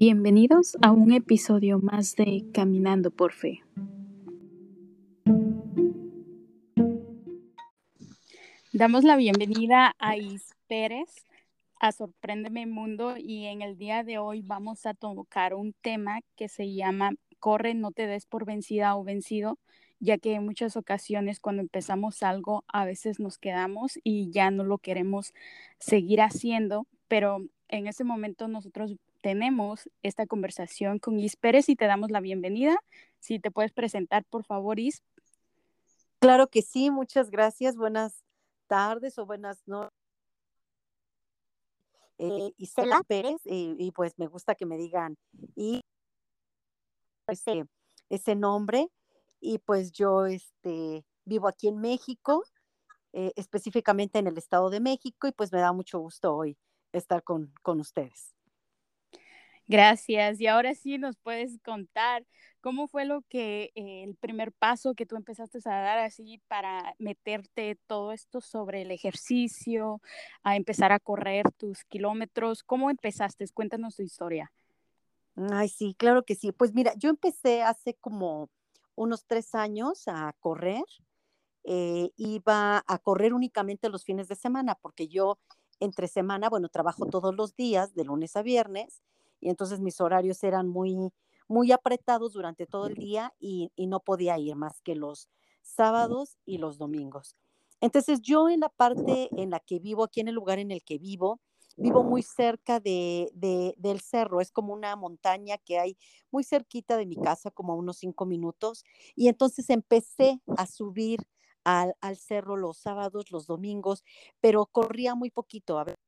Bienvenidos a un episodio más de Caminando por Fe. Damos la bienvenida a Is Pérez a Sorpréndeme Mundo y en el día de hoy vamos a tocar un tema que se llama Corre, no te des por vencida o vencido, ya que en muchas ocasiones cuando empezamos algo a veces nos quedamos y ya no lo queremos seguir haciendo, pero en ese momento nosotros tenemos esta conversación con Is Pérez y te damos la bienvenida. Si te puedes presentar, por favor, Is. Claro que sí, muchas gracias. Buenas tardes o buenas noches. Eh, Isela Pérez, y pues me gusta que me digan y ese, ese nombre. Y pues yo este, vivo aquí en México, eh, específicamente en el Estado de México, y pues me da mucho gusto hoy estar con, con ustedes. Gracias. Y ahora sí nos puedes contar cómo fue lo que eh, el primer paso que tú empezaste a dar así para meterte todo esto sobre el ejercicio, a empezar a correr tus kilómetros. ¿Cómo empezaste? Cuéntanos tu historia. Ay, sí, claro que sí. Pues mira, yo empecé hace como unos tres años a correr. Eh, iba a correr únicamente los fines de semana porque yo entre semana, bueno, trabajo todos los días, de lunes a viernes, y entonces mis horarios eran muy, muy apretados durante todo el día y, no podía ir más que los sábados y los domingos. Entonces yo en la parte en la que vivo, aquí en el lugar en el que vivo, vivo muy cerca de, del cerro, es como una montaña que hay muy cerquita de mi casa, como a unos cinco minutos, y entonces empecé a subir al, al cerro los sábados, los domingos, pero corría muy poquito, a ver,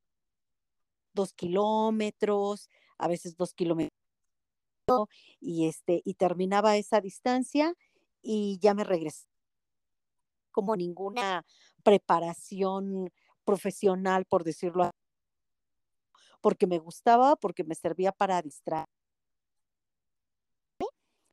dos kilómetros, a veces dos kilómetros, y, este, y terminaba esa distancia y ya me regresé. Como ninguna preparación profesional, por decirlo así, porque me gustaba, porque me servía para distraer.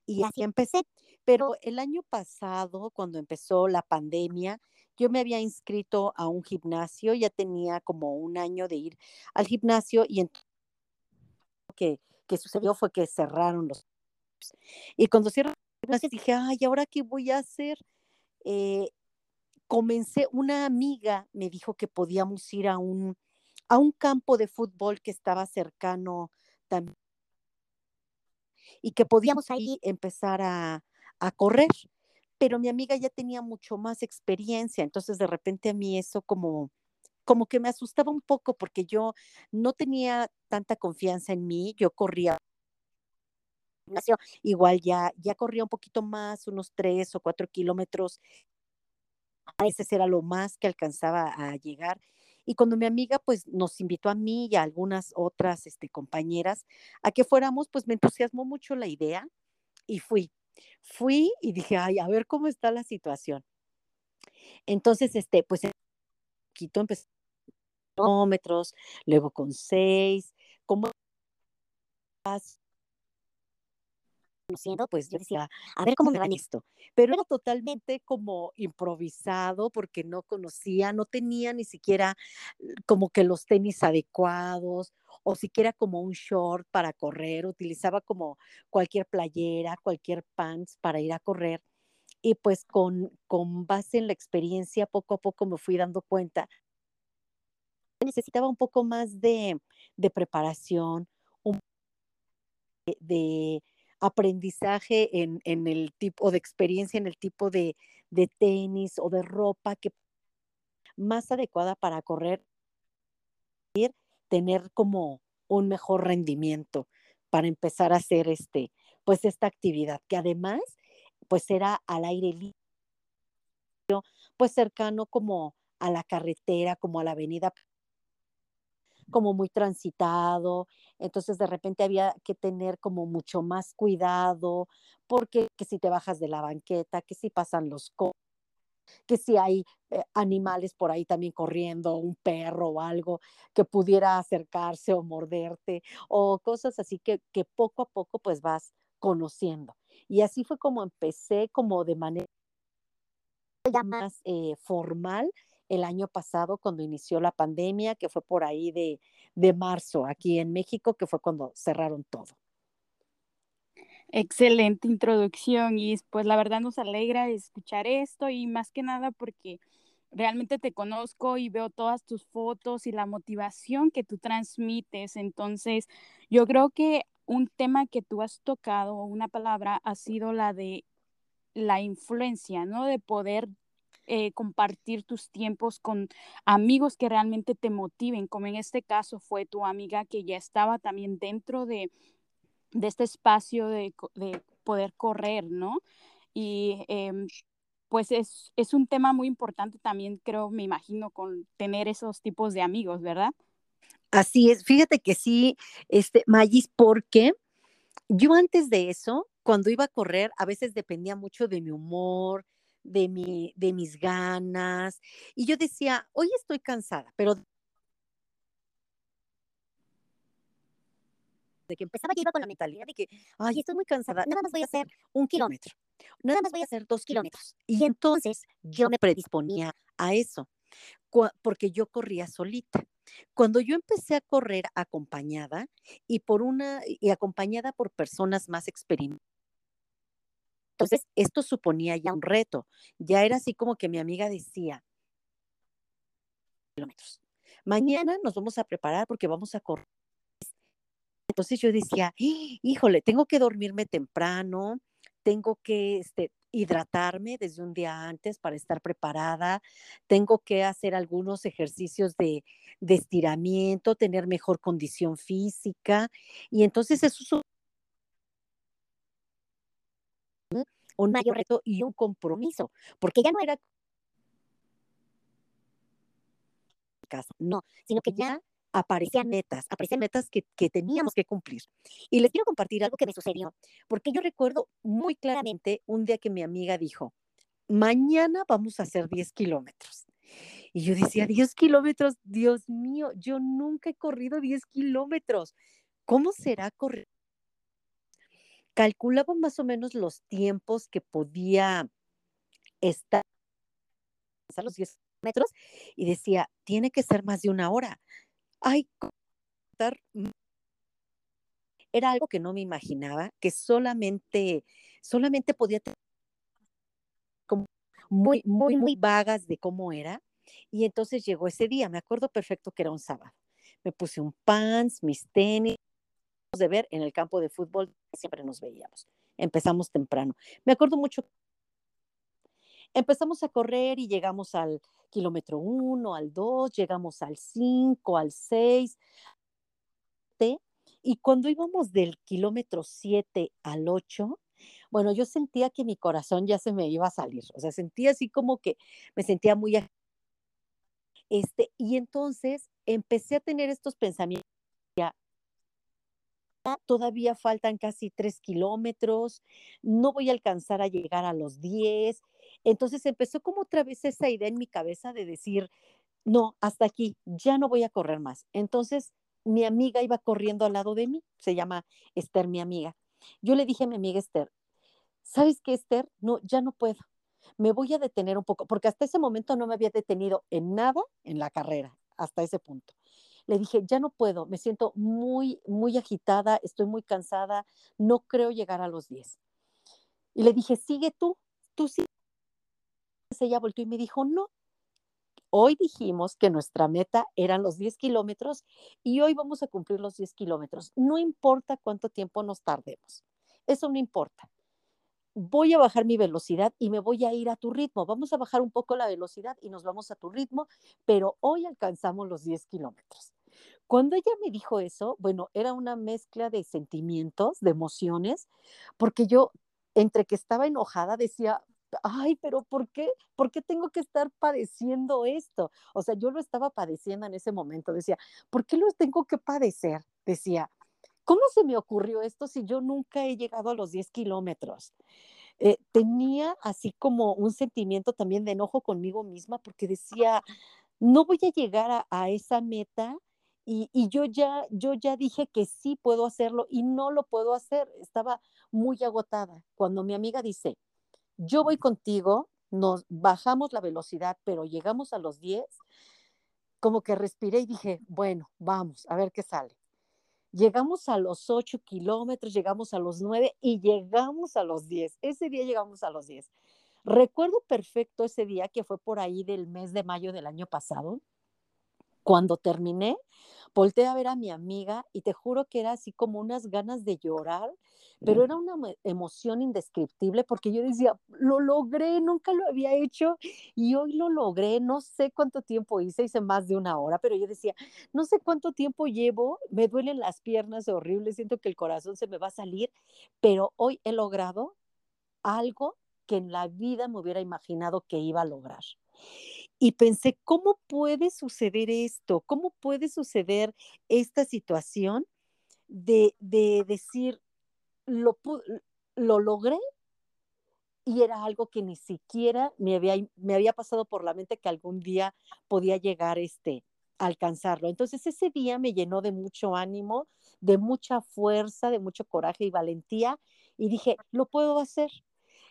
Y así empecé. Pero el año pasado, cuando empezó la pandemia, yo me había inscrito a un gimnasio, ya tenía como un año de ir al gimnasio y entonces que, que sucedió fue que cerraron los... Y cuando cierran dije, ay, ¿ahora qué voy a hacer? Eh, comencé, una amiga me dijo que podíamos ir a un, a un campo de fútbol que estaba cercano también y que podíamos ahí empezar a, a correr, pero mi amiga ya tenía mucho más experiencia, entonces de repente a mí eso como como que me asustaba un poco porque yo no tenía tanta confianza en mí, yo corría igual ya, ya corría un poquito más, unos tres o cuatro kilómetros, a veces era lo más que alcanzaba a llegar. Y cuando mi amiga pues nos invitó a mí y a algunas otras este, compañeras a que fuéramos, pues me entusiasmó mucho la idea y fui. Fui y dije, ay, a ver cómo está la situación. Entonces, este, pues poquito empecé kilómetros, luego con seis, como conociendo, pues yo decía, a ver cómo me va esto. Pero era totalmente como improvisado porque no conocía, no tenía ni siquiera eh, como que los tenis adecuados o siquiera como un short para correr, utilizaba como cualquier playera, cualquier pants para ir a correr. Y pues con, con base en la experiencia, poco a poco me fui dando cuenta necesitaba un poco más de, preparación, un, de, de aprendizaje en, en, el tipo de experiencia, en el tipo de, de tenis o de ropa que más adecuada para correr, tener como un mejor rendimiento para empezar a hacer este, pues esta actividad, que además, pues era al aire libre, pues cercano como a la carretera, como a la avenida como muy transitado, entonces de repente había que tener como mucho más cuidado, porque que si te bajas de la banqueta, que si pasan los que si hay eh, animales por ahí también corriendo, un perro o algo que pudiera acercarse o morderte, o cosas así que, que poco a poco pues vas conociendo. Y así fue como empecé como de manera más eh, formal el año pasado cuando inició la pandemia, que fue por ahí de, de marzo aquí en México, que fue cuando cerraron todo. Excelente introducción y pues la verdad nos alegra escuchar esto y más que nada porque realmente te conozco y veo todas tus fotos y la motivación que tú transmites. Entonces, yo creo que un tema que tú has tocado, una palabra, ha sido la de la influencia, ¿no? De poder eh, compartir tus tiempos con amigos que realmente te motiven, como en este caso fue tu amiga que ya estaba también dentro de, de este espacio de, de, poder correr, ¿no? Y em, pues es, es un tema muy importante también, creo, me imagino, con tener esos tipos de amigos, ¿verdad? Así es, fíjate que sí, este, Magis, porque yo antes de eso, cuando iba a correr, a veces dependía mucho de mi humor, de, mi, de mis ganas, y yo decía, hoy estoy cansada, pero de que empezaba yo con la mentalidad de que, ay, estoy muy cansada, nada más voy a hacer un kilómetro, nada más voy a hacer dos kilómetros. Y entonces yo me predisponía a eso, porque yo corría solita. Cuando yo empecé a correr acompañada y por una y acompañada por personas más experimentadas, entonces esto suponía ya un reto. Ya era así como que mi amiga decía, kilómetros. Mañana nos vamos a preparar porque vamos a correr. Entonces yo decía, híjole, tengo que dormirme temprano, tengo que este, hidratarme desde un día antes para estar preparada, tengo que hacer algunos ejercicios de, de estiramiento, tener mejor condición física. Y entonces eso es un mayor reto y un compromiso, porque ya no era caso, no, sino que ya aparecían metas, aparecían metas que, que, teníamos que cumplir. Y les quiero compartir algo que me sucedió, porque yo recuerdo muy claramente un día que mi amiga dijo, mañana vamos a hacer 10 kilómetros. Y yo decía, 10 kilómetros, Dios mío, yo nunca he corrido 10 kilómetros. ¿Cómo será correr? Calculaba más o menos los tiempos que podía estar a los 10 metros y decía, tiene que ser más de una hora ay, era algo que no me imaginaba, que solamente, solamente podía tener como muy, muy, muy vagas de cómo era. Y entonces llegó ese día, me acuerdo perfecto que era un sábado. Me puse un pants, mis tenis, de ver en el campo de fútbol, siempre nos veíamos. Empezamos temprano. Me acuerdo mucho Empezamos a correr y llegamos al kilómetro 1, al 2, llegamos al 5, al 6. Y cuando íbamos del kilómetro 7 al 8, bueno, yo sentía que mi corazón ya se me iba a salir. O sea, sentía así como que me sentía muy... Este, y entonces empecé a tener estos pensamientos. Todavía faltan casi 3 kilómetros, no voy a alcanzar a llegar a los 10 entonces empezó como otra vez esa idea en mi cabeza de decir, no, hasta aquí, ya no voy a correr más. Entonces mi amiga iba corriendo al lado de mí, se llama Esther, mi amiga. Yo le dije a mi amiga Esther, ¿sabes qué, Esther? No, ya no puedo. Me voy a detener un poco, porque hasta ese momento no me había detenido en nada en la carrera, hasta ese punto. Le dije, ya no puedo, me siento muy, muy agitada, estoy muy cansada, no creo llegar a los 10. Y le dije, sigue tú, tú sí ella volvió y me dijo, no, hoy dijimos que nuestra meta eran los 10 kilómetros y hoy vamos a cumplir los 10 kilómetros. No importa cuánto tiempo nos tardemos, eso no importa. Voy a bajar mi velocidad y me voy a ir a tu ritmo. Vamos a bajar un poco la velocidad y nos vamos a tu ritmo, pero hoy alcanzamos los 10 kilómetros. Cuando ella me dijo eso, bueno, era una mezcla de sentimientos, de emociones, porque yo entre que estaba enojada decía, ay, pero ¿por qué? ¿Por qué tengo que estar padeciendo esto? O sea, yo lo estaba padeciendo en ese momento. Decía, ¿por qué lo tengo que padecer? Decía, ¿cómo se me ocurrió esto si yo nunca he llegado a los 10 kilómetros? Eh, tenía así como un sentimiento también de enojo conmigo misma porque decía, no voy a llegar a, a esa meta y, yo, ya, yo ya dije que sí puedo hacerlo y no lo puedo hacer. Estaba muy agotada. Cuando mi amiga dice, yo voy contigo, nos bajamos la velocidad, pero llegamos a los 10, como que respiré y dije, bueno, vamos, a ver qué sale. Llegamos a los 8 kilómetros, llegamos a los 9 y llegamos a los 10. Ese día llegamos a los 10. Recuerdo perfecto ese día que fue por ahí del mes de mayo del año pasado. Cuando terminé, volteé a ver a mi amiga y te juro que era así como unas ganas de llorar, pero era una emoción indescriptible porque yo decía, lo logré, nunca lo había hecho y hoy lo logré, no sé cuánto tiempo hice, hice más de una hora, pero yo decía, no sé cuánto tiempo llevo, me duelen las piernas horribles, siento que el corazón se me va a salir, pero hoy he logrado algo que en la vida me hubiera imaginado que iba a lograr. Y pensé, ¿cómo puede suceder esto? ¿Cómo puede suceder esta situación de, decir, lo, lo logré y era algo que ni siquiera me había, me había pasado por la mente que algún día podía llegar este, alcanzarlo. Entonces ese día me llenó de mucho ánimo, de mucha fuerza, de mucho coraje y valentía y dije, lo puedo hacer.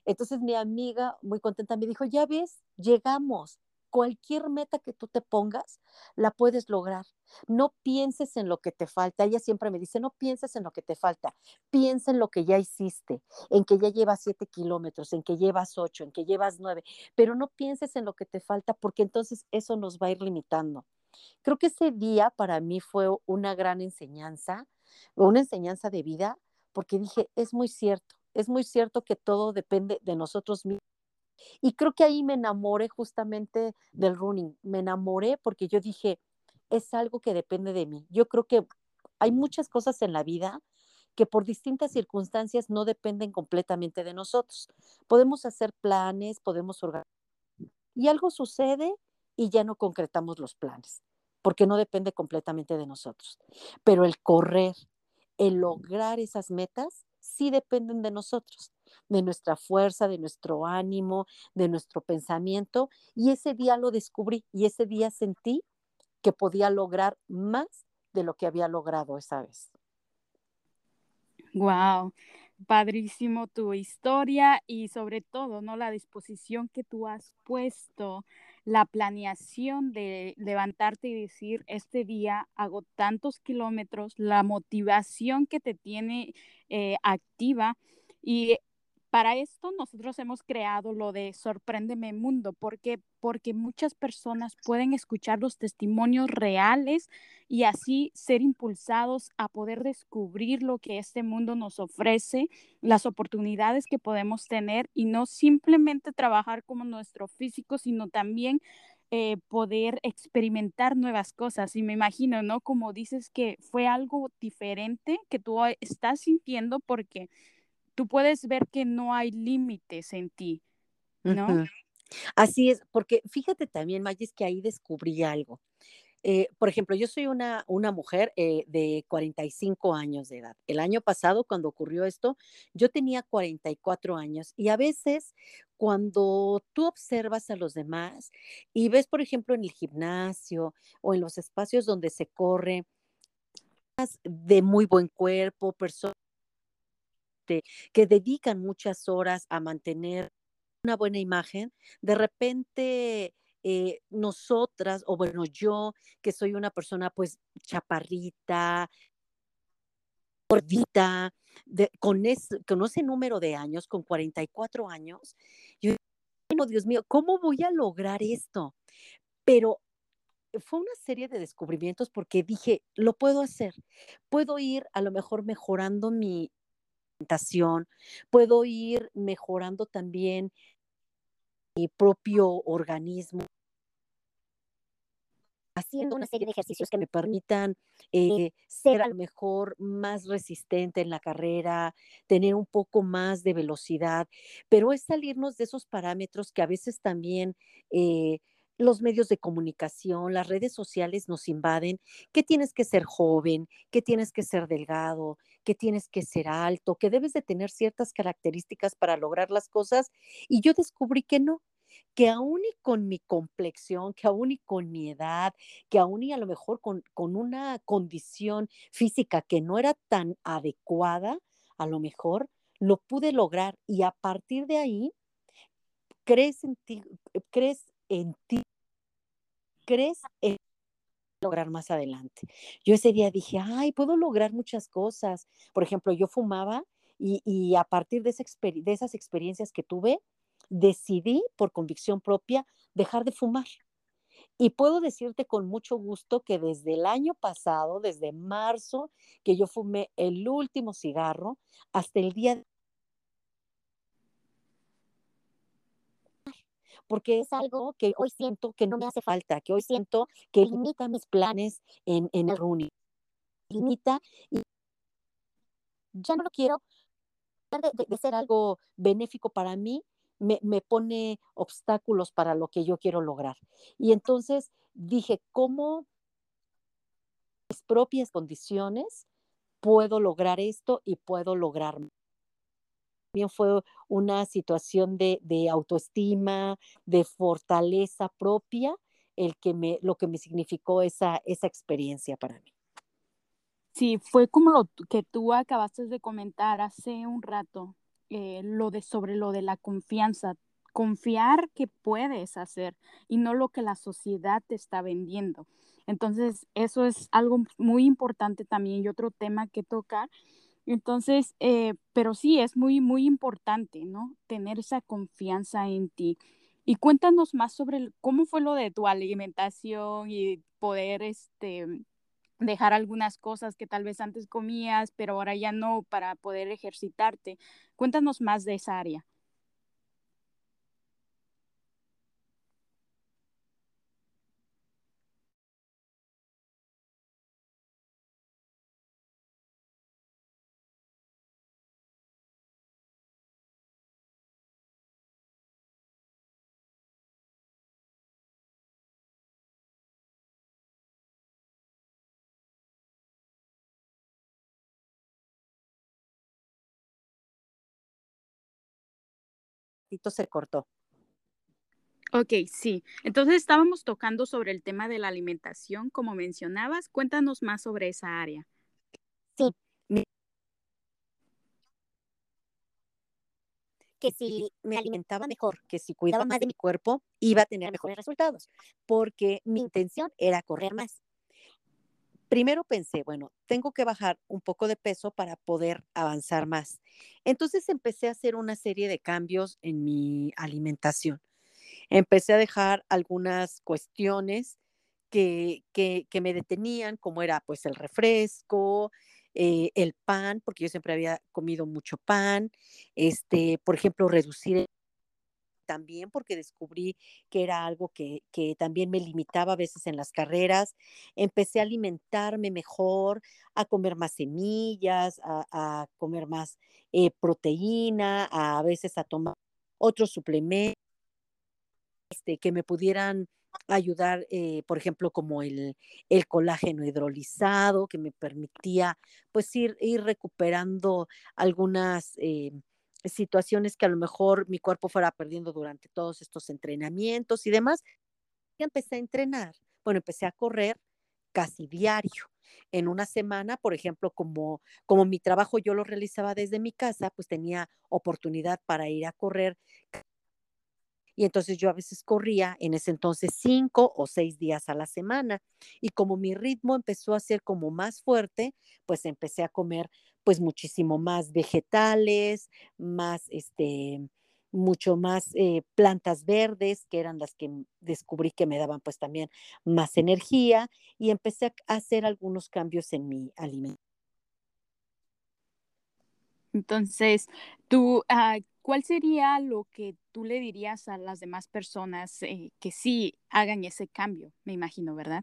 Entonces mi amiga muy contenta me dijo, ya ves, llegamos, cualquier meta que tú te pongas, la puedes lograr. No pienses en lo que te falta. Ella siempre me dice, no pienses en lo que te falta, piensa en lo que ya hiciste, en que ya llevas siete kilómetros, en que llevas ocho, en que llevas nueve, pero no pienses en lo que te falta porque entonces eso nos va a ir limitando. Creo que ese día para mí fue una gran enseñanza, una enseñanza de vida, porque dije, es muy cierto, es muy cierto que todo depende de nosotros mismos y creo que ahí me enamoré justamente del running. Me enamoré porque yo dije, es algo que depende de mí. Yo creo que hay muchas cosas en la vida que por distintas circunstancias no dependen completamente de nosotros. Podemos hacer planes, podemos organizar. Y algo sucede y ya no concretamos los planes, porque no depende completamente de nosotros. Pero el correr, el lograr esas metas, sí dependen de nosotros de nuestra fuerza, de nuestro ánimo, de nuestro pensamiento. Y ese día lo descubrí y ese día sentí que podía lograr más de lo que había logrado esa vez. Wow, padrísimo tu historia y sobre todo, ¿no? La disposición que tú has puesto, la planeación de levantarte y decir, este día hago tantos kilómetros, la motivación que te tiene eh, activa y para esto nosotros hemos creado lo de Sorpréndeme Mundo, porque porque muchas personas pueden escuchar los testimonios reales y así ser impulsados a poder descubrir lo que este mundo nos ofrece, las oportunidades que podemos tener y no simplemente trabajar como nuestro físico, sino también eh, poder experimentar nuevas cosas. Y me imagino, ¿no? Como dices que fue algo diferente que tú estás sintiendo porque tú puedes ver que no hay límites en ti, ¿no? Así es, porque fíjate también, Magis, que ahí descubrí algo. Eh, por ejemplo, yo soy una, una mujer eh, de 45 años de edad. El año pasado, cuando ocurrió esto, yo tenía 44 años y a veces cuando tú observas a los demás y ves, por ejemplo, en el gimnasio o en los espacios donde se corre, de muy buen cuerpo, personas que dedican muchas horas a mantener una buena imagen, de repente eh, nosotras, o bueno, yo que soy una persona pues chaparrita, gordita, con, con ese número de años, con 44 años, yo digo, Dios mío, ¿cómo voy a lograr esto? Pero fue una serie de descubrimientos porque dije, lo puedo hacer, puedo ir a lo mejor mejorando mi, puedo ir mejorando también mi propio organismo, haciendo una serie de ejercicios que me permitan eh, ser a lo mejor más resistente en la carrera, tener un poco más de velocidad, pero es salirnos de esos parámetros que a veces también eh, los medios de comunicación, las redes sociales nos invaden, que tienes que ser joven, que tienes que ser delgado, que tienes que ser alto, que debes de tener ciertas características para lograr las cosas. Y yo descubrí que no, que aún y con mi complexión, que aún y con mi edad, que aún y a lo mejor con, con una condición física que no era tan adecuada, a lo mejor lo pude lograr. Y a partir de ahí, crees en ti, crees en ti, crees en lograr más adelante. Yo ese día dije, ay, puedo lograr muchas cosas. Por ejemplo, yo fumaba y, y a partir de, esa de esas experiencias que tuve, decidí por convicción propia dejar de fumar. Y puedo decirte con mucho gusto que desde el año pasado, desde marzo, que yo fumé el último cigarro, hasta el día de porque es algo que hoy siento que no me hace falta, que hoy siento que limita mis planes en, en el running. Limita y ya no lo quiero de, de, ser algo benéfico para mí, me, me, pone obstáculos para lo que yo quiero lograr. Y entonces dije, ¿cómo mis propias condiciones puedo lograr esto y puedo lograrlo? Fue una situación de, de, autoestima, de fortaleza propia, el que me, lo que me significó esa, esa experiencia para mí. Sí, fue como lo que tú acabaste de comentar hace un rato, eh, lo de sobre lo de la confianza, confiar que puedes hacer y no lo que la sociedad te está vendiendo. Entonces, eso es algo muy importante también y otro tema que tocar entonces, eh, pero sí, es muy, muy importante, ¿no? Tener esa confianza en ti. Y cuéntanos más sobre cómo fue lo de tu alimentación y poder, este, dejar algunas cosas que tal vez antes comías, pero ahora ya no, para poder ejercitarte. Cuéntanos más de esa área. Se cortó. Ok, sí. Entonces estábamos tocando sobre el tema de la alimentación, como mencionabas. Cuéntanos más sobre esa área. Sí. Que si me alimentaba mejor, que si cuidaba más de mi cuerpo, iba a tener mejores resultados, porque mi intención era correr más primero pensé, bueno, tengo que bajar un poco de peso para poder avanzar más. Entonces empecé a hacer una serie de cambios en mi alimentación. Empecé a dejar algunas cuestiones que, que, me detenían, como era pues el refresco, eh, el pan, porque yo siempre había comido mucho pan, este, por ejemplo, reducir también porque descubrí que era algo que, también me limitaba a veces en las carreras. Empecé a alimentarme mejor, a comer más semillas, a, comer más eh, proteína, a, veces a tomar otros suplementos este, que me pudieran ayudar, eh, por ejemplo, como el, el, colágeno hidrolizado, que me permitía pues ir, ir recuperando algunas... Eh, situaciones que a lo mejor mi cuerpo fuera perdiendo durante todos estos entrenamientos y demás. Y empecé a entrenar. Bueno, empecé a correr casi diario. En una semana, por ejemplo, como, como mi trabajo yo lo realizaba desde mi casa, pues tenía oportunidad para ir a correr y entonces yo a veces corría en ese entonces cinco o seis días a la semana. Y como mi ritmo empezó a ser como más fuerte, pues empecé a comer pues muchísimo más vegetales, más este, mucho más eh, plantas verdes, que eran las que descubrí que me daban pues también más energía y empecé a hacer algunos cambios en mi alimentación. Entonces, tú, uh, ¿cuál sería lo que tú le dirías a las demás personas eh, que sí hagan ese cambio? Me imagino, ¿verdad?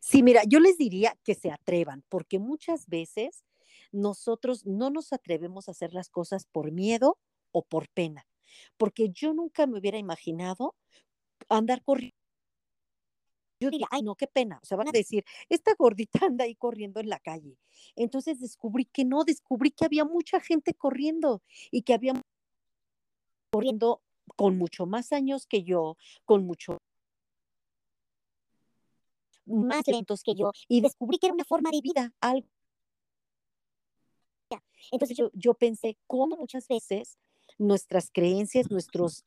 Sí, mira, yo les diría que se atrevan, porque muchas veces nosotros no nos atrevemos a hacer las cosas por miedo o por pena, porque yo nunca me hubiera imaginado andar corriendo yo diría, ay, no, qué pena. O sea, van a decir, esta gordita anda ahí corriendo en la calle. Entonces descubrí que no, descubrí que había mucha gente corriendo y que había corriendo con mucho más años que yo, con mucho más lentos que yo, y descubrí que era una forma de vida, algo. Entonces yo, yo pensé, cómo muchas veces nuestras creencias, nuestros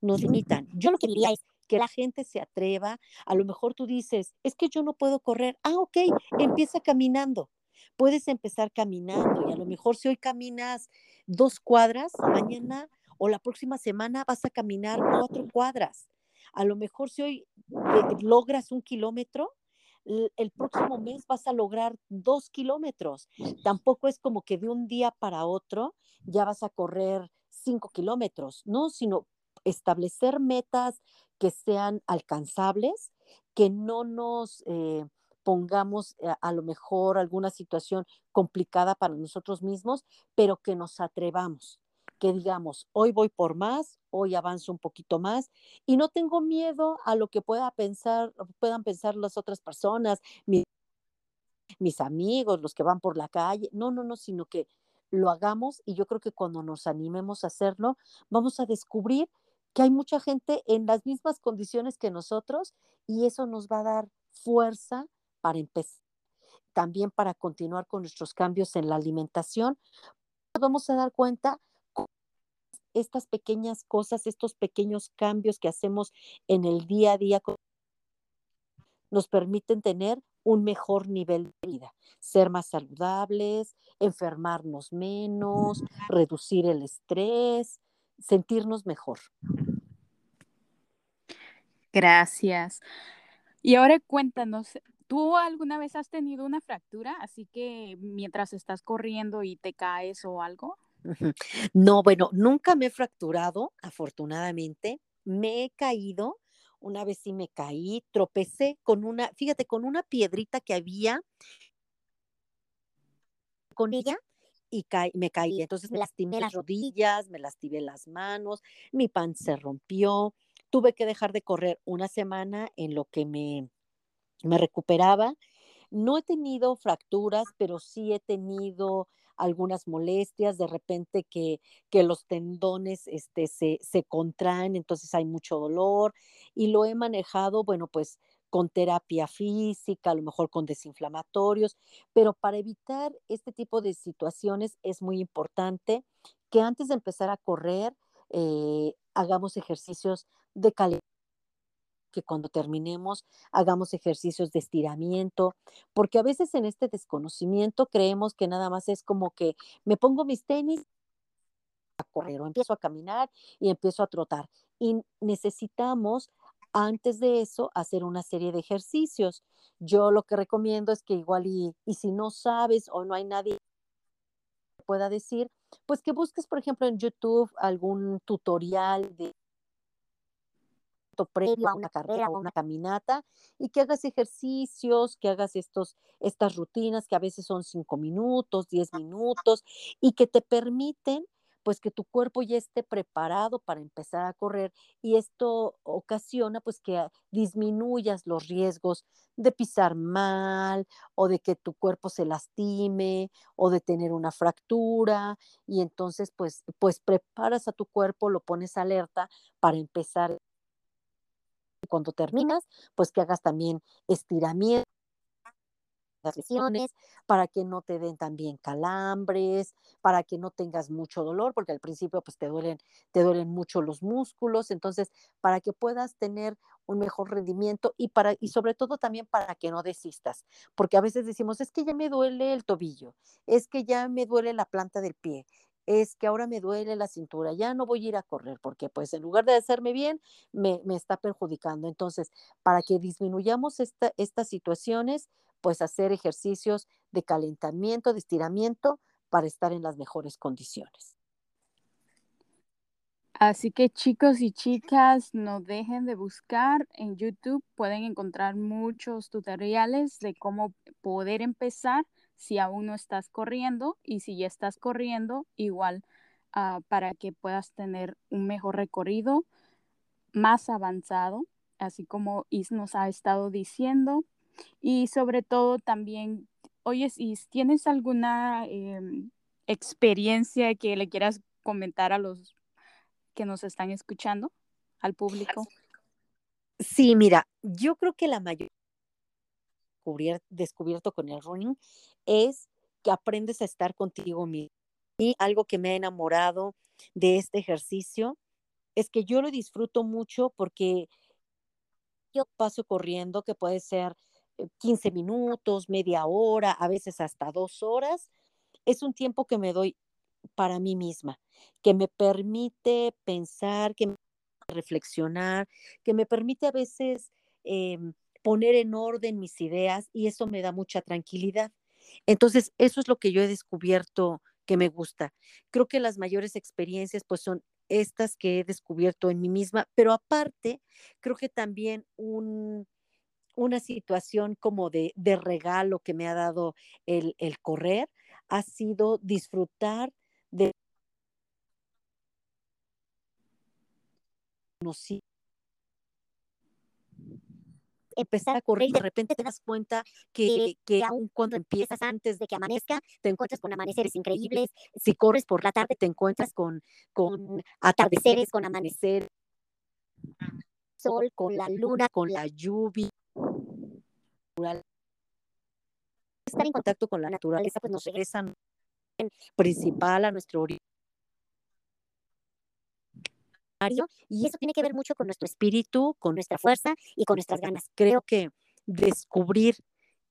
nos limitan. Yo lo que diría es, que la gente se atreva. A lo mejor tú dices, es que yo no puedo correr. Ah, ok, empieza caminando. Puedes empezar caminando y a lo mejor si hoy caminas dos cuadras, mañana o la próxima semana vas a caminar cuatro cuadras. A lo mejor si hoy eh, logras un kilómetro, el próximo mes vas a lograr dos kilómetros. Tampoco es como que de un día para otro ya vas a correr cinco kilómetros, ¿no? Sino establecer metas que sean alcanzables, que no nos eh, pongamos a, a, lo mejor alguna situación complicada para nosotros mismos, pero que nos atrevamos, que digamos, hoy voy por más, hoy avanzo un poquito más y no tengo miedo a lo que pueda pensar, puedan pensar las otras personas, mis amigos, los que van por la calle, no, no, no, sino que lo hagamos y yo creo que cuando nos animemos a hacerlo, vamos a descubrir que hay mucha gente en las mismas condiciones que nosotros y eso nos va a dar fuerza para empezar, también para continuar con nuestros cambios en la alimentación. Vamos a dar cuenta estas pequeñas cosas, estos pequeños cambios que hacemos en el día a día nos permiten tener un mejor nivel de vida, ser más saludables, enfermarnos menos, reducir el estrés, sentirnos mejor. Gracias. Y ahora cuéntanos, ¿tú alguna vez has tenido una fractura? Así que mientras estás corriendo y te caes o algo. No, bueno, nunca me he fracturado, afortunadamente. Me he caído, una vez sí me caí, tropecé con una, fíjate, con una piedrita que había con ella y me caí. Entonces me lastimé las rodillas, me lastimé las manos, mi pan se rompió. Tuve que dejar de correr una semana en lo que me, me recuperaba. No he tenido fracturas, pero sí he tenido algunas molestias, de repente que, que los tendones este, se, se contraen, entonces hay mucho dolor y lo he manejado, bueno, pues con terapia física, a lo mejor con desinflamatorios, pero para evitar este tipo de situaciones es muy importante que antes de empezar a correr eh, hagamos ejercicios de calidad que cuando terminemos hagamos ejercicios de estiramiento, porque a veces en este desconocimiento creemos que nada más es como que me pongo mis tenis a correr o empiezo a caminar y empiezo a trotar. Y necesitamos antes de eso hacer una serie de ejercicios. Yo lo que recomiendo es que igual y, si no sabes o no hay nadie que pueda decir, pues que busques, por ejemplo, en YouTube algún tutorial de previo a una carrera o una caminata y que hagas ejercicios, que hagas estos, estas rutinas que a veces son cinco minutos, diez minutos y que te permiten pues que tu cuerpo ya esté preparado para empezar a correr y esto ocasiona pues que disminuyas los riesgos de pisar mal o de que tu cuerpo se lastime o de tener una fractura y entonces pues pues preparas a tu cuerpo, lo pones alerta para empezar cuando terminas, pues que hagas también estiramiento las lesiones, para que no te den también calambres, para que no tengas mucho dolor, porque al principio pues te duelen, te duelen mucho los músculos, entonces para que puedas tener un mejor rendimiento y para y sobre todo también para que no desistas, porque a veces decimos, es que ya me duele el tobillo, es que ya me duele la planta del pie, es que ahora me duele la cintura, ya no voy a ir a correr porque pues en lugar de hacerme bien, me, me está perjudicando. Entonces, para que disminuyamos esta, estas situaciones, pues hacer ejercicios de calentamiento, de estiramiento para estar en las mejores condiciones. Así que chicos y chicas, no dejen de buscar en YouTube, pueden encontrar muchos tutoriales de cómo poder empezar si aún no estás corriendo y si ya estás corriendo, igual uh, para que puedas tener un mejor recorrido más avanzado, así como Is nos ha estado diciendo. Y sobre todo también, oye, Is, ¿tienes alguna eh, experiencia que le quieras comentar a los que nos están escuchando, al público? Sí, mira, yo creo que la descubierto con el running es que aprendes a estar contigo mismo. Y algo que me ha enamorado de este ejercicio es que yo lo disfruto mucho porque yo paso corriendo, que puede ser 15 eh, minutos, media hora, a veces hasta dos horas, es un tiempo que me doy para mí misma, que me permite pensar, que me reflexionar, que me permite a veces em, poner en orden mis ideas y eso me da mucha tranquilidad. Entonces, eso es lo que yo he descubierto que me gusta. Creo que las mayores experiencias pues son estas que he descubierto en mí misma, pero aparte, creo que también un, una situación como de, de, regalo que me ha dado el, el correr ha sido disfrutar de empezar a correr y de repente te das cuenta que, que aun cuando empiezas antes de que amanezca, te encuentras con amaneceres increíbles. Si corres por la tarde, te encuentras con, con atardeceres, con amanecer, sol, con la luna, con la lluvia. Estar en contacto con la naturaleza, pues nos regresa principal a nuestro origen y eso tiene que ver mucho con nuestro espíritu, con nuestra fuerza y con nuestras ganas. Creo que descubrir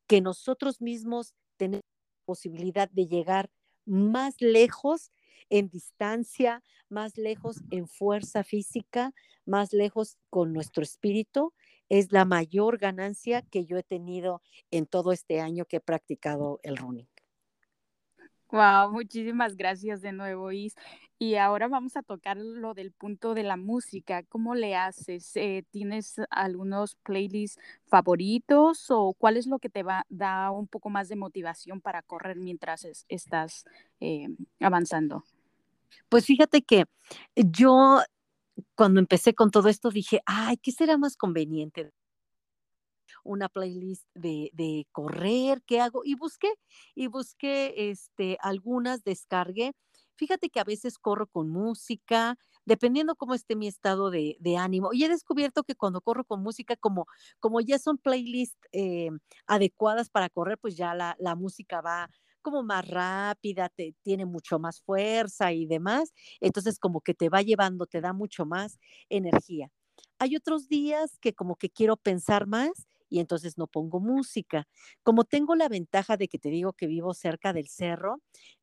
que nosotros mismos tenemos la posibilidad de llegar más lejos en distancia, más lejos en fuerza física, más lejos con nuestro espíritu, es la mayor ganancia que yo he tenido en todo este año que he practicado el running. Wow, muchísimas gracias de nuevo, Is. Y ahora vamos a tocar lo del punto de la música. ¿Cómo le haces? Eh, ¿Tienes algunos playlists favoritos o cuál es lo que te va da un poco más de motivación para correr mientras estás eh, avanzando? Pues fíjate que yo cuando empecé con todo esto dije, ay, ¿qué será más conveniente? Una playlist de, correr, ¿qué hago? Y busqué, y busqué este, algunas, descargué. Fíjate que a veces corro con música, dependiendo cómo esté mi estado de, ánimo. Y he descubierto que cuando corro con música, como, como ya son playlists eh, adecuadas para correr, pues ya la, la música va como más rápida, te, tiene mucho más fuerza y demás. Entonces como que te va llevando, te da mucho más energía. Hay otros días que como que quiero pensar más y entonces no pongo música. Como tengo la ventaja de que te digo que vivo cerca del cerro,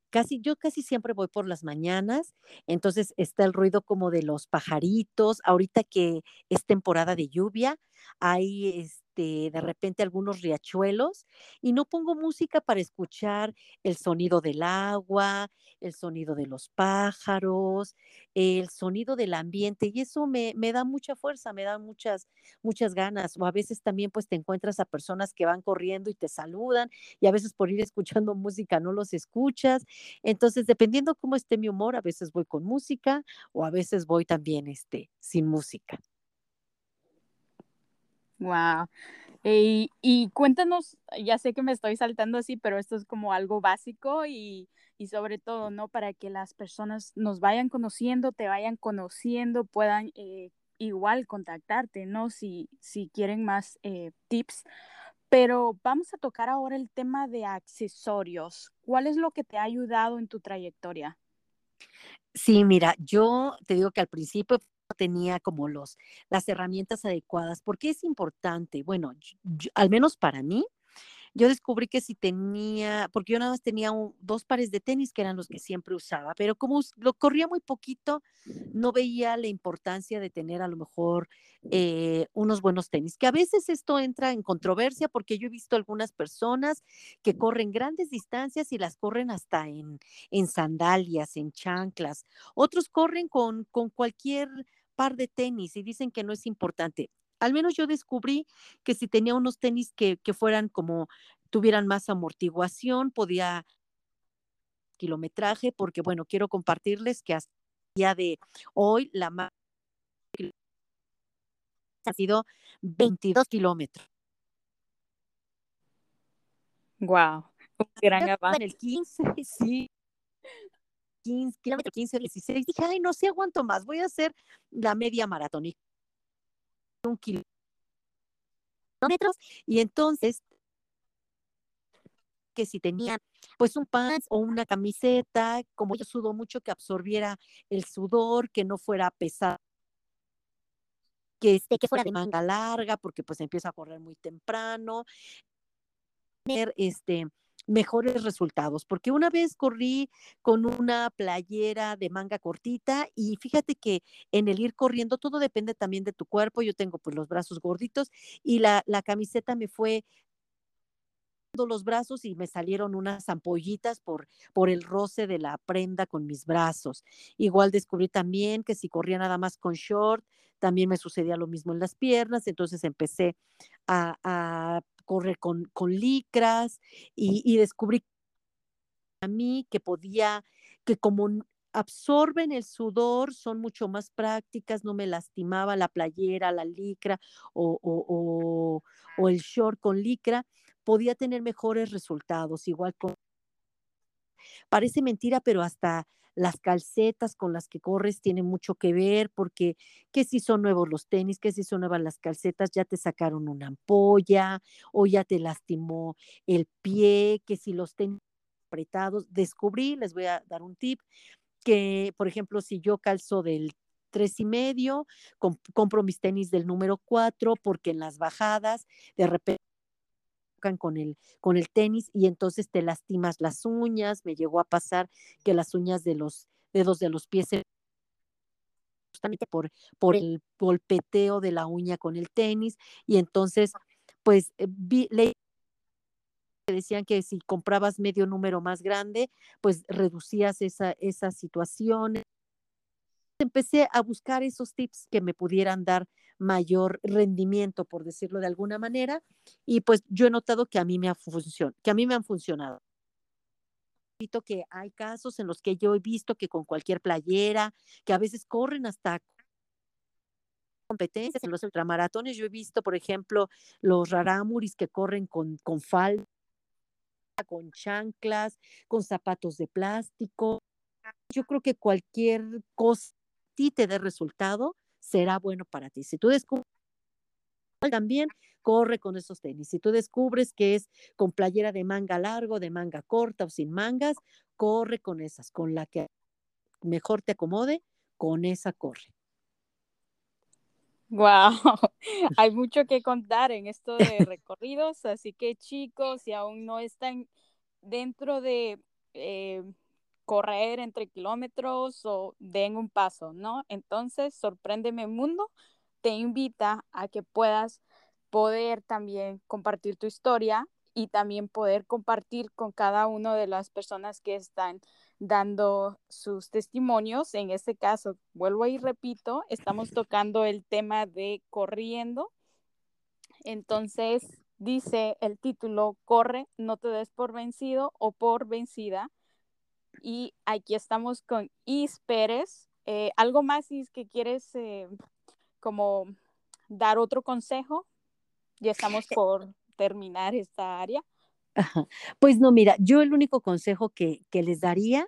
casi yo casi siempre voy por las mañanas, entonces está el ruido como de los pajaritos, ahorita que es temporada de lluvia, hay este, de repente algunos riachuelos y no pongo música para escuchar el sonido del agua, el sonido de los pájaros, el sonido del ambiente y eso me, me da mucha fuerza, me da muchas, muchas ganas. O a veces también pues te encuentras a personas que van corriendo y te saludan y a veces por ir escuchando música no los escuchas. Entonces, dependiendo cómo esté mi humor, a veces voy con música o a veces voy también este, sin música. Wow. Y, y, cuéntanos, ya sé que me estoy saltando así, pero esto es como algo básico y, y, sobre todo, ¿no? Para que las personas nos vayan conociendo, te vayan conociendo, puedan eh, igual contactarte, ¿no? Si, si quieren más eh, tips. Pero vamos a tocar ahora el tema de accesorios. ¿Cuál es lo que te ha ayudado en tu trayectoria? Sí, mira, yo te digo que al principio tenía como los, las herramientas adecuadas. ¿Por qué es importante? Bueno, al menos para mí, yo descubrí que si tenía, porque yo nada más tenía dos pares de tenis que eran los que siempre usaba, pero como lo corría muy poquito, no veía la importancia de tener a lo mejor eh, unos buenos tenis, que a veces esto entra en controversia porque yo he visto algunas personas que corren grandes distancias y las corren hasta en, en sandalias, en chanclas, otros corren con, con cualquier par de tenis y dicen que no es importante. Al menos yo descubrí que si tenía unos tenis que, que fueran como, tuvieran más amortiguación, podía kilometraje, porque bueno, quiero compartirles que hasta el día de hoy la más ha sido 22 kilómetros. Wow, un gran avance. En el 15, sí. 15, kilómetro 15, 16, dije, ay, no sé, aguanto más, voy a hacer la media maratón. Y un kilómetro. Y entonces, que si tenía pues un pants o una camiseta, como yo sudo mucho, que absorbiera el sudor, que no fuera pesado que, este, que fuera de manga larga, porque pues empiezo a correr muy temprano, tener este, mejores resultados, porque una vez corrí con una playera de manga cortita y fíjate que en el ir corriendo todo depende también de tu cuerpo, yo tengo pues los brazos gorditos y la, la camiseta me fue los brazos y me salieron unas ampollitas por, por el roce de la prenda con mis brazos. Igual descubrí también que si corría nada más con short, también me sucedía lo mismo en las piernas, entonces empecé a, a correr con, con licras y, y descubrí a mí que podía, que como absorben el sudor, son mucho más prácticas, no me lastimaba la playera, la licra o, o, o, el short con licra, podía tener mejores resultados, igual con... Parece mentira, pero hasta las calcetas con las que corres tienen mucho que ver, porque que si son nuevos los tenis, que si son nuevas las calcetas, ya te sacaron una ampolla o ya te lastimó el pie, que si los tenis apretados, descubrí, les voy a dar un tip, que por ejemplo, si yo calzo del tres y medio, compro mis tenis del número cuatro, porque en las bajadas de repente con el, con el tenis y entonces te lastimas las uñas. Me llegó a pasar que las uñas de los dedos de los pies justamente por, por el golpeteo de la uña con el tenis y entonces pues eh, vi, le decían que si comprabas medio número más grande, pues reducías esa, esa situación. Empecé a buscar esos tips que me pudieran dar mayor rendimiento, por decirlo de alguna manera, y pues yo he notado que a mí me, ha que a mí me han funcionado que hay casos en los que yo he visto que con cualquier playera, que a veces corren hasta competencias en los ultramaratones. Yo he visto, por ejemplo, los raramuris que corren con, con falda, con chanclas, con zapatos de plástico. Yo creo que cualquier cosa a ti te dé resultado, será bueno para ti. Si tú descubres también corre con esos tenis. Si tú descubres que es con playera de manga largo, de manga corta o sin mangas, corre con esas, con la que mejor te acomode, con esa corre. Wow, hay mucho que contar en esto de recorridos, así que chicos, si aún no están dentro de eh, correr entre kilómetros o den un paso, ¿no? Entonces, Sorpréndeme Mundo te invita a que puedas poder también compartir tu historia y también poder compartir con cada una de las personas que están dando sus testimonios. En este caso, vuelvo y repito, estamos tocando el tema de corriendo. Entonces, dice el título, corre, no te des por vencido o por vencida. Y aquí estamos con Is Pérez. Eh, ¿Algo más, Is, que quieres eh, como dar otro consejo? Ya estamos eh por terminar esta área. Pues no, mira, yo el único consejo que, que les daría,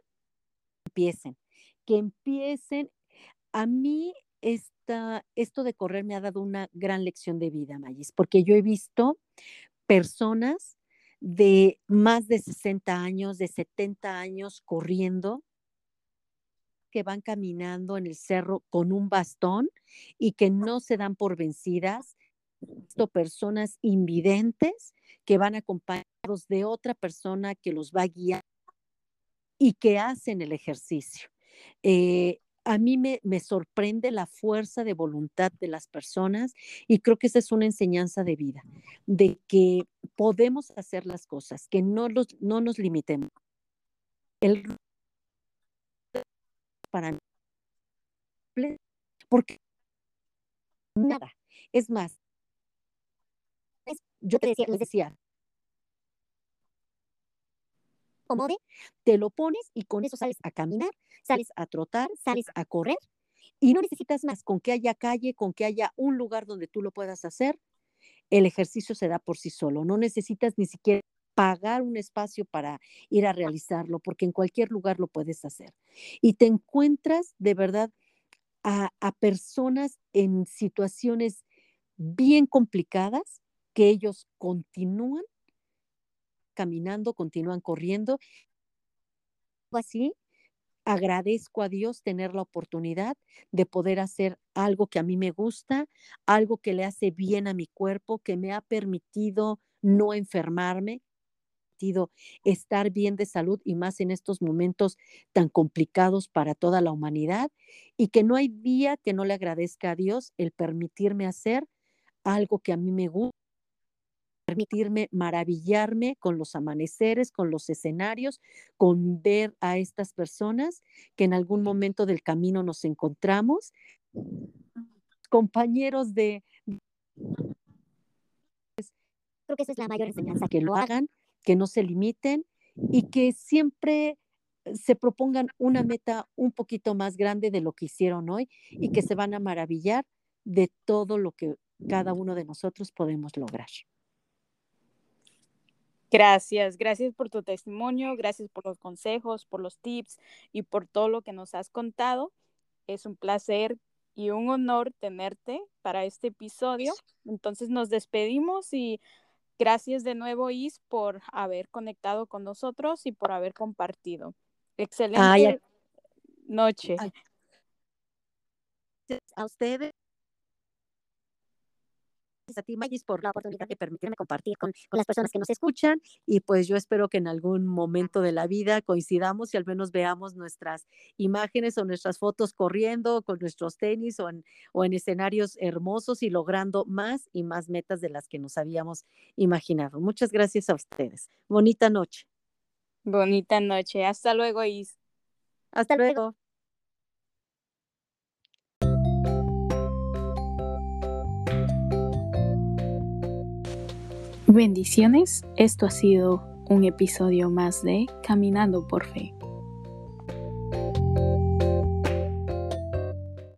empiecen, que empiecen. A mí esta, esto de correr me ha dado una gran lección de vida, Mayis, porque yo he visto personas de más de 60 años, de 70 años corriendo, que van caminando en el cerro con un bastón y que no se dan por vencidas. Personas invidentes que van acompañados de otra persona que los va a guiar y que hacen el ejercicio. Eh, a mí me, me, sorprende la fuerza de voluntad de las personas y creo que esa es una enseñanza de vida, de que podemos hacer las cosas, que no, los, no nos limitemos. El para porque nada, es más, yo te decía, les decía, acomode, te lo pones y con eso sales a caminar, sales a trotar, sales a correr y no necesitas más, con que haya calle, con que haya un lugar donde tú lo puedas hacer, el ejercicio se da por sí solo, no necesitas ni siquiera pagar un espacio para ir a realizarlo, porque en cualquier lugar lo puedes hacer. Y te encuentras de verdad a, a personas en situaciones bien complicadas que ellos continúan caminando, continúan corriendo. Así, agradezco a Dios tener la oportunidad de poder hacer algo que a mí me gusta, algo que le hace bien a mi cuerpo, que me ha permitido no enfermarme, estar bien de salud y más en estos momentos tan complicados para toda la humanidad y que no hay día que no le agradezca a Dios el permitirme hacer algo que a mí me gusta permitirme maravillarme con los amaneceres, con los escenarios, con ver a estas personas que en algún momento del camino nos encontramos, compañeros de... Creo que esa es la mayor enseñanza, que lo hagan, que no se limiten y que siempre se propongan una meta un poquito más grande de lo que hicieron hoy y que se van a maravillar de todo lo que cada uno de nosotros podemos lograr. Gracias, gracias por tu testimonio, gracias por los consejos, por los tips y por todo lo que nos has contado. Es un placer y un honor tenerte para este episodio. Entonces nos despedimos y gracias de nuevo, Is, por haber conectado con nosotros y por haber compartido. Excelente noche. A ustedes a ti, Magis, por la oportunidad de permitirme compartir con, las personas que nos escuchan. Y pues yo espero que en algún momento de la vida coincidamos y al menos veamos nuestras imágenes o nuestras fotos corriendo con nuestros tenis o en, o en escenarios hermosos y logrando más y más metas de las que nos habíamos imaginado. Muchas gracias a ustedes. Bonita noche. Bonita noche. Hasta luego, Is. Hasta luego. Bendiciones, esto ha sido un episodio más de Caminando por Fe.